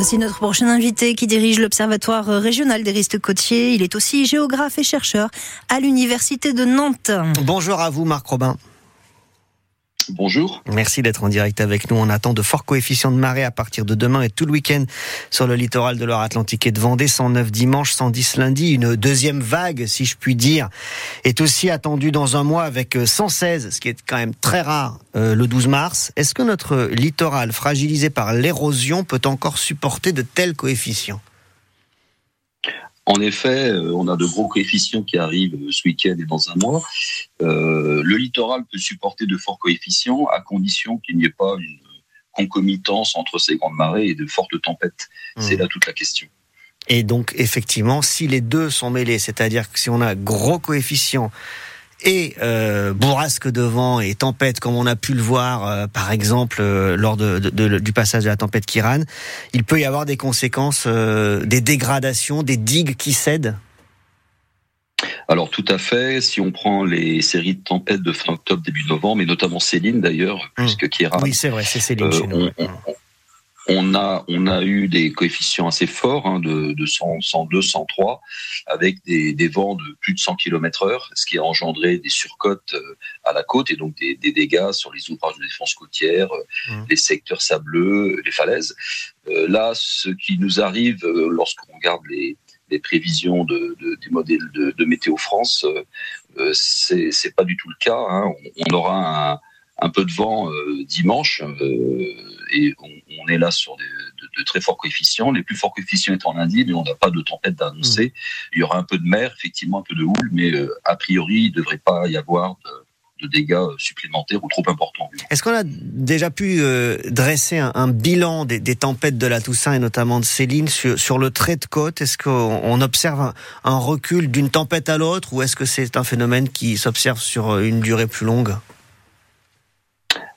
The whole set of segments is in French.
Voici notre prochain invité qui dirige l'Observatoire régional des risques côtiers. Il est aussi géographe et chercheur à l'Université de Nantes. Bonjour à vous, Marc Robin. Bonjour. Merci d'être en direct avec nous. On attend de forts coefficients de marée à partir de demain et tout le week-end sur le littoral de Loire-Atlantique et de Vendée. 109 dimanche, 110 lundi. Une deuxième vague, si je puis dire, est aussi attendue dans un mois avec 116, ce qui est quand même très rare, euh, le 12 mars. Est-ce que notre littoral, fragilisé par l'érosion, peut encore supporter de tels coefficients? En effet, euh, on a de gros coefficients qui arrivent ce week-end et dans un mois. Euh, le littoral peut supporter de forts coefficients à condition qu'il n'y ait pas une concomitance entre ces grandes marées et de fortes tempêtes. Mmh. C'est là toute la question. Et donc, effectivement, si les deux sont mêlés, c'est-à-dire que si on a gros coefficients et euh, bourrasque de vent et tempête, comme on a pu le voir, euh, par exemple, euh, lors de, du passage de la tempête Kiran, il peut y avoir des conséquences, euh, des dégradations, des digues qui cèdent? Alors tout à fait, si on prend les séries de tempêtes de fin octobre, début novembre, et notamment Céline d'ailleurs, mmh. puisque Kiran... Oui, c'est vrai, c'est Céline. Chez nous. On, on a, on a eu des coefficients assez forts, hein, de, de 100, 102, 103, avec des, des, vents de plus de 100 km heure, ce qui a engendré des surcotes euh, à la côte et donc des, des dégâts sur les ouvrages de défense côtière, euh, mmh. les secteurs sableux, les falaises. Euh, là, ce qui nous arrive euh, lorsqu'on regarde les, les prévisions de, de, des modèles de, de Météo France, euh, c'est pas du tout le cas. Hein. On, on, aura un, un peu de vent dimanche et on, on, est là sur des, de, de, très forts coefficients. Les plus forts coefficients étant lundi, mais on n'a pas de tempête d'annoncer. Mmh. Il y aura un peu de mer, effectivement un peu de houle, mais euh, a priori, il ne devrait pas y avoir de, de dégâts supplémentaires ou trop importants. Est-ce qu'on a déjà pu euh, dresser un, un bilan des, des, tempêtes de la Toussaint et notamment de Céline sur, sur le trait de côte? Est-ce qu'on observe un, un recul d'une tempête à l'autre ou est-ce que c'est un phénomène qui s'observe sur une durée plus longue?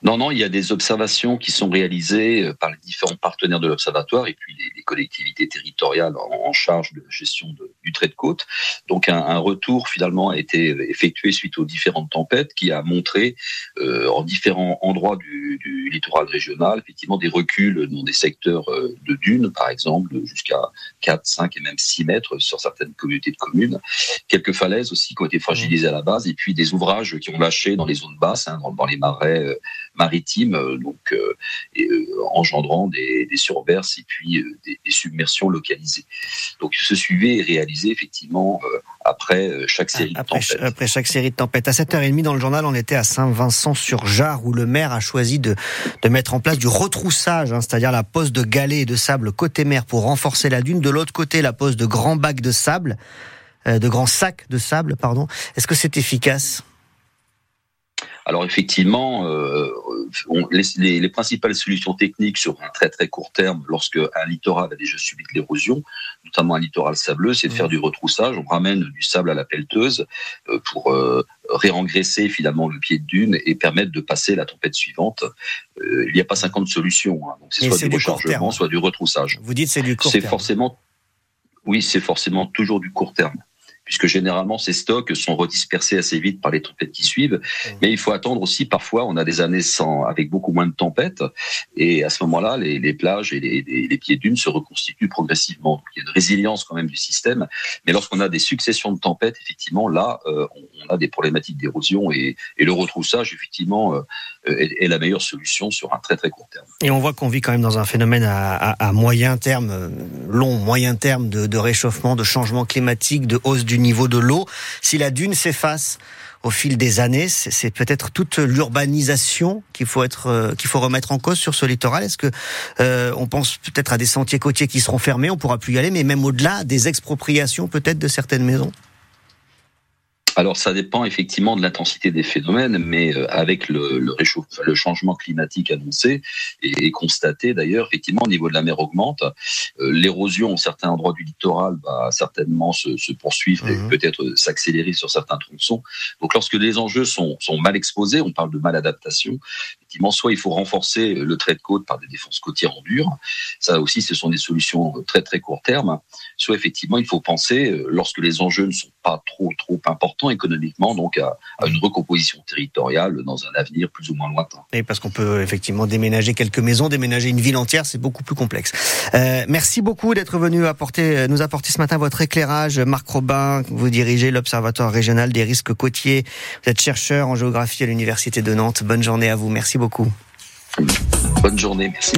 Non, non, il y a des observations qui sont réalisées euh, par les différents partenaires de l'observatoire et puis les, collectivités territoriales en, charge de la gestion du trait de côte. Donc un, retour finalement a été effectué suite aux différentes tempêtes qui a montré euh, en différents endroits du, littoral régional effectivement des reculs dans des secteurs euh, de dunes par exemple jusqu'à 4, 5 et même 6 mètres sur certaines communautés de communes. Quelques falaises aussi qui ont été fragilisées à la base et puis des ouvrages qui ont lâché dans les zones basses, hein, dans, dans les marais euh, maritimes, euh, donc euh, et, euh, engendrant des, des, surverses et puis des, des, submersions localisées. Donc ce suivi est réalisé effectivement après chaque série après, de tempêtes. Après chaque série de tempêtes. À 7h30 dans le journal, on était à Saint-Vincent-sur-Jard où le maire a choisi de, de mettre en place du retroussage, hein, c'est-à-dire la pose de galets et de sable côté mer pour renforcer la dune. De l'autre côté, la pose de grands bacs de sable, euh, de grands sacs de sable, pardon. Est-ce que c'est efficace? Alors effectivement, euh, on, les, les, les, principales solutions techniques sur un très très court terme, lorsque un littoral a déjà subi de l'érosion, notamment un littoral sableux, c'est de faire mmh. du retroussage. On ramène du sable à la pelleteuse euh, pour euh, réengraisser finalement le pied de dune et permettre de passer la tempête suivante. Euh, il n'y a pas 50 solutions. Hein. Donc c'est soit du rechargement, soit du retroussage. Vous dites c'est du court terme. C'est forcément, oui, c'est forcément toujours du court terme puisque généralement ces stocks sont redispersés assez vite par les tempêtes qui suivent. Mmh. Mais il faut attendre aussi, parfois, on a des années sans, avec beaucoup moins de tempêtes, et à ce moment-là, les, les, plages et les, les, les pieds dunes se reconstituent progressivement. Donc, il y a une résilience quand même du système, mais lorsqu'on a des successions de tempêtes, effectivement, là, euh, on a des problématiques d'érosion et, et, le retroussage, effectivement, euh, est, la meilleure solution sur un très très court terme. Et on voit qu'on vit quand même dans un phénomène à, moyen terme, euh, long, moyen terme de, de réchauffement, de changement climatique, de hausse du du niveau de l'eau. Si la dune s'efface au fil des années, c'est peut-être toute l'urbanisation qu'il faut être, euh, qu'il faut remettre en cause sur ce littoral. Est-ce que euh, on pense peut-être à des sentiers côtiers qui seront fermés, on pourra plus y aller, mais même au-delà, des expropriations peut-être de certaines maisons? Alors ça dépend effectivement de l'intensité des phénomènes, mais euh, avec le, le, réchauffement, le changement climatique annoncé et, et constaté d'ailleurs, effectivement, au niveau de la mer augmente. Euh, L'érosion en certains endroits du littoral va certainement se, se poursuivre et mmh. peut-être s'accélérer sur certains tronçons. Donc lorsque les enjeux sont, sont mal exposés, on parle de maladaptation, soit il faut renforcer le trait de côte par des défenses côtières en dur, ça aussi ce sont des solutions très très court terme, soit effectivement il faut penser, euh, lorsque les enjeux ne sont pas trop trop importants, économiquement donc à, une recomposition territoriale dans un avenir plus ou moins lointain. Et parce qu'on peut effectivement déménager quelques maisons, déménager une ville entière, c'est beaucoup plus complexe. Euh, merci beaucoup d'être venu apporter, nous apporter ce matin votre éclairage. Marc Robin, vous dirigez l'Observatoire régional des risques côtiers. Vous êtes chercheur en géographie à l'Université de Nantes. Bonne journée à vous. Merci Bonne journée. Merci.